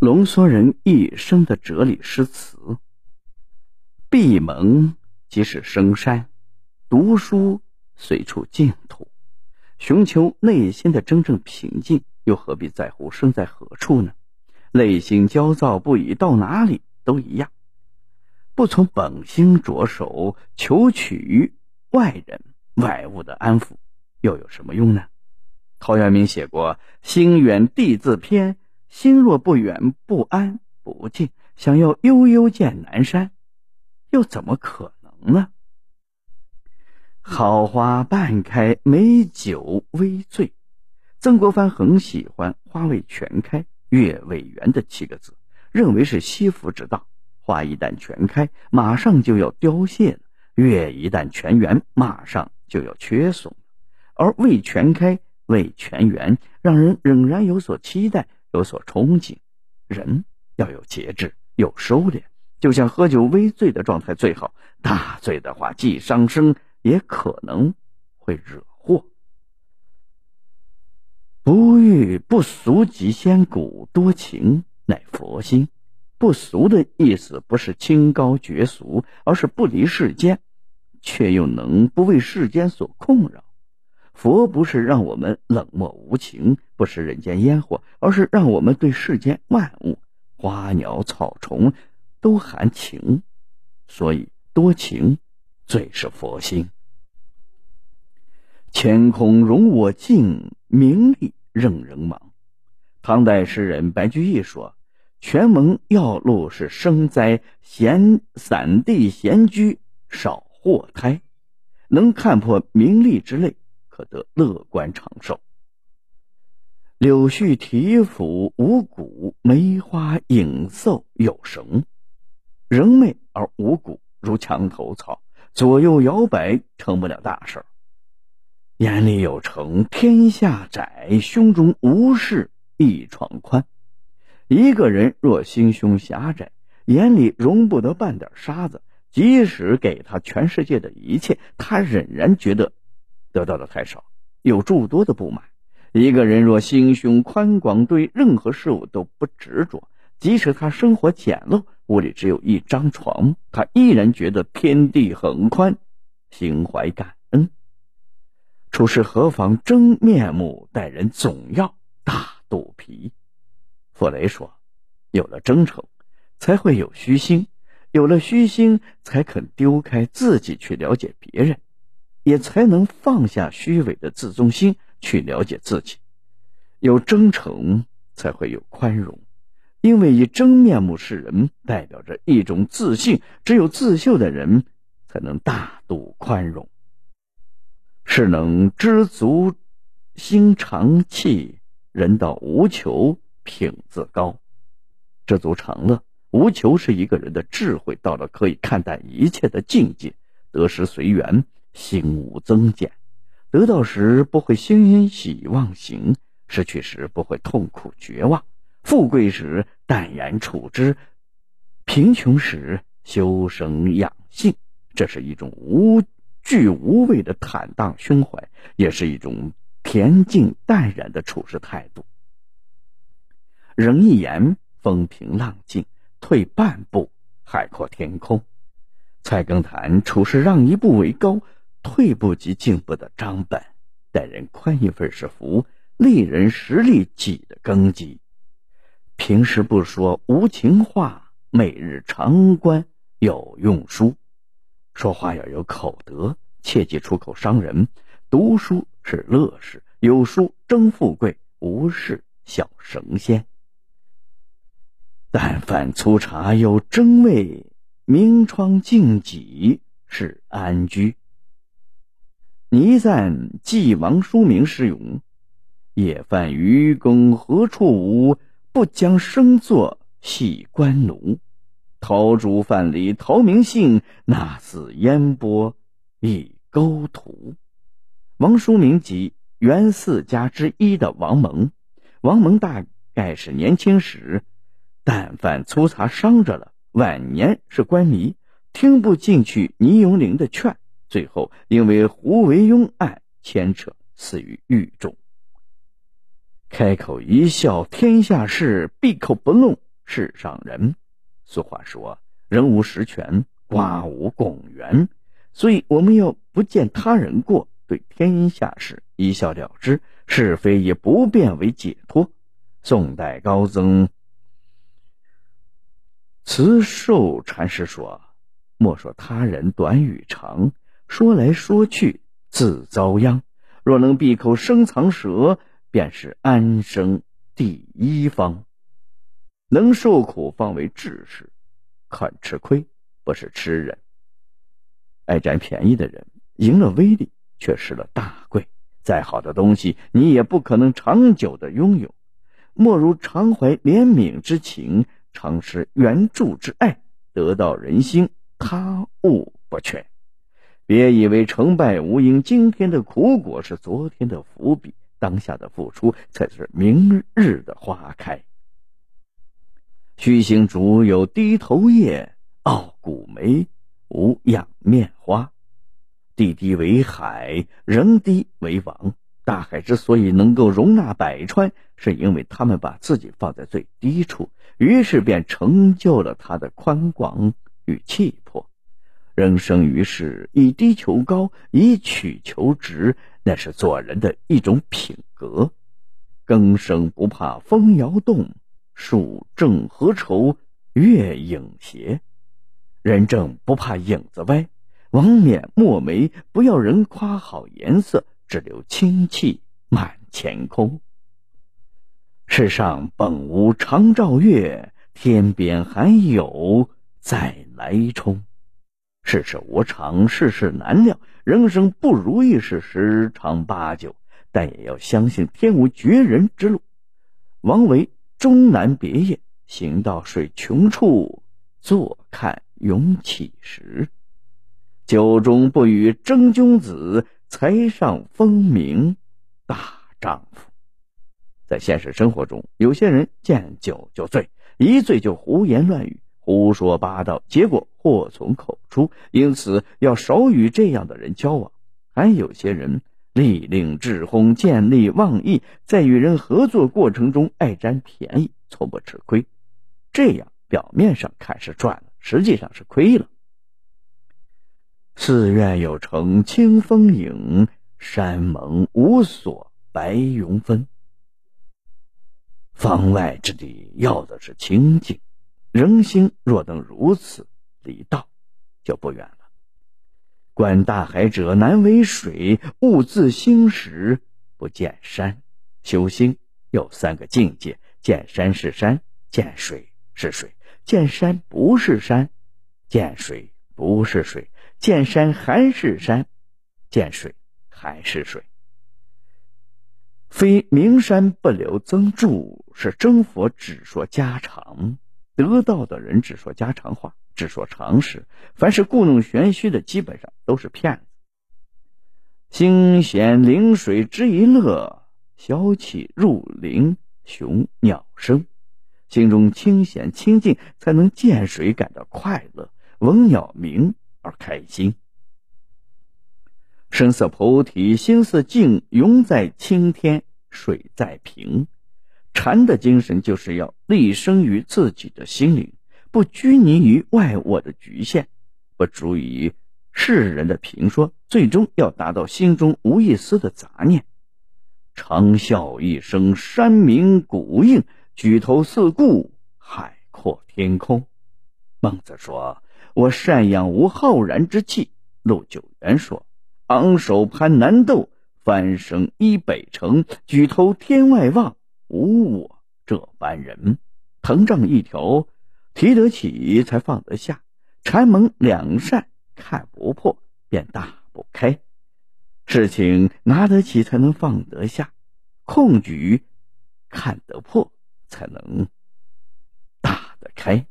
浓缩人一生的哲理诗词。闭门即是深山，读书随处净土。寻求内心的真正平静，又何必在乎身在何处呢？内心焦躁不已，到哪里都一样。不从本心着手，求取于外人外物的安抚，又有什么用呢？陶渊明写过“心远地自偏，心若不远，不安不静，想要悠悠见南山，又怎么可能呢？”好花半开，美酒微醉。曾国藩很喜欢“花未全开，月未圆”的七个字，认为是惜福之道。花一旦全开，马上就要凋谢了；月一旦全圆，马上就要缺损。而未全开、未全圆，让人仍然有所期待、有所憧憬。人要有节制，有收敛，就像喝酒微醉的状态最好。大醉的话，既伤身。也可能会惹祸。不欲不俗即仙骨，多情乃佛心。不俗的意思不是清高绝俗，而是不离世间，却又能不为世间所困扰。佛不是让我们冷漠无情，不食人间烟火，而是让我们对世间万物、花鸟草虫都含情。所以多情最是佛心。乾空容我静，名利任人忙。唐代诗人白居易说：“权门要路是生灾，闲散地闲居少祸胎。能看破名利之类，可得乐观长寿。”柳絮啼腐无骨，梅花影瘦有神。人美而无骨，如墙头草，左右摇摆，成不了大事儿。眼里有城，天下窄；胸中无事，一床宽。一个人若心胸狭窄，眼里容不得半点沙子，即使给他全世界的一切，他仍然觉得得到的太少，有诸多的不满。一个人若心胸宽广，对任何事物都不执着，即使他生活简陋，屋里只有一张床，他依然觉得天地很宽，心怀感恩。处事何妨真面目，待人总要大肚皮。傅雷说：“有了真诚，才会有虚心；有了虚心，才肯丢开自己去了解别人，也才能放下虚伪的自尊心去了解自己。有真诚，才会有宽容，因为以真面目示人，代表着一种自信。只有自秀的人，才能大度宽容。”是能知足，心常气，人到无求，品自高。知足常乐，无求是一个人的智慧到了可以看淡一切的境界。得失随缘，心无增减。得到时不会欣喜忘形，失去时不会痛苦绝望。富贵时淡然处之，贫穷时修身养性。这是一种无。惧无畏的坦荡胸怀，也是一种恬静淡然的处事态度。人一言，风平浪静；退半步，海阔天空。菜根谭处事让一步为高，退步即进步的张本。待人宽一分是福，利人实利己的根基。平时不说无情话，每日常观有用书。说话要有口德，切忌出口伤人。读书是乐事，有书争富贵，无事小神仙。但饭粗茶有真味，明窗净几是安居。倪瓒寄王叔明诗咏：“夜饭渔耕何处无？不将生作系官奴。”陶朱范蠡陶明信，那似烟波一钩图。王叔明即元四家之一的王蒙。王蒙大概是年轻时，但凡粗茶伤着了，晚年是官迷，听不进去倪永龄的劝，最后因为胡惟庸案牵扯，死于狱中。开口一笑天下事，闭口不论世上人。俗话说：“人无十全，瓜无拱圆。”所以我们要不见他人过，对天下事一笑了之，是非也不变为解脱。宋代高僧慈寿禅师说：“莫说他人短与长，说来说去自遭殃。若能闭口生藏舌，便是安生第一方。能受苦方为志士，肯吃亏不是吃人。爱占便宜的人，赢了威力却失了大贵。再好的东西，你也不可能长久的拥有。莫如常怀怜悯之情，常施援助之爱，得到人心，他物不缺。别以为成败无因，今天的苦果是昨天的伏笔，当下的付出才是明日的花开。虚行竹有低头叶，傲骨梅无仰面花。地低为海，人低为王。大海之所以能够容纳百川，是因为他们把自己放在最低处，于是便成就了它的宽广与气魄。人生于世，以低求高，以曲求直，那是做人的一种品格。更生不怕风摇动，树正何愁月影斜？人正不怕影子歪，王冕墨梅，不要人夸好颜色，只留清气满乾空。世上本无常照月，天边还有再来冲。世事无常，世事难料，人生不如意是十常八九，但也要相信天无绝人之路。王维终南别业，行到水穷处，坐看云起时。酒中不语真君子，才上风名大丈夫。在现实生活中，有些人见酒就醉，一醉就胡言乱语。胡说八道，结果祸从口出，因此要少与这样的人交往。还有些人利令智昏，见利忘义，在与人合作过程中爱占便宜，从不吃亏。这样表面上看是赚了，实际上是亏了。寺院有城清风影，山盟无所白云分。方外之地要的是清净。人心若能如此，离道就不远了。观大海者难为水，勿自心时不见山。修心有三个境界：见山是山，见水是水，见山不是山，见水不是水，见山还是山，见水还是水。非名山不留曾住，是真佛只说家常。得道的人只说家常话，只说常识，凡是故弄玄虚的，基本上都是骗子。心闲临水知一乐，小起入林雄鸟声。心中清闲清净，才能见水感到快乐，闻鸟鸣而开心。声色菩提，心似镜，云在青天，水在平。禅的精神就是要立身于自己的心灵，不拘泥于外我的局限，不足于世人的评说，最终要达到心中无一丝的杂念。长啸一声，山鸣谷应，举头四顾，海阔天空。孟子说：“我善养无浩然之气。”陆九渊说：“昂首攀南斗，翻身依北城，举头天外望。”无我这般人，藤杖一条，提得起才放得下；禅门两扇，看不破便打不开。事情拿得起才能放得下，控局看得破才能打得开。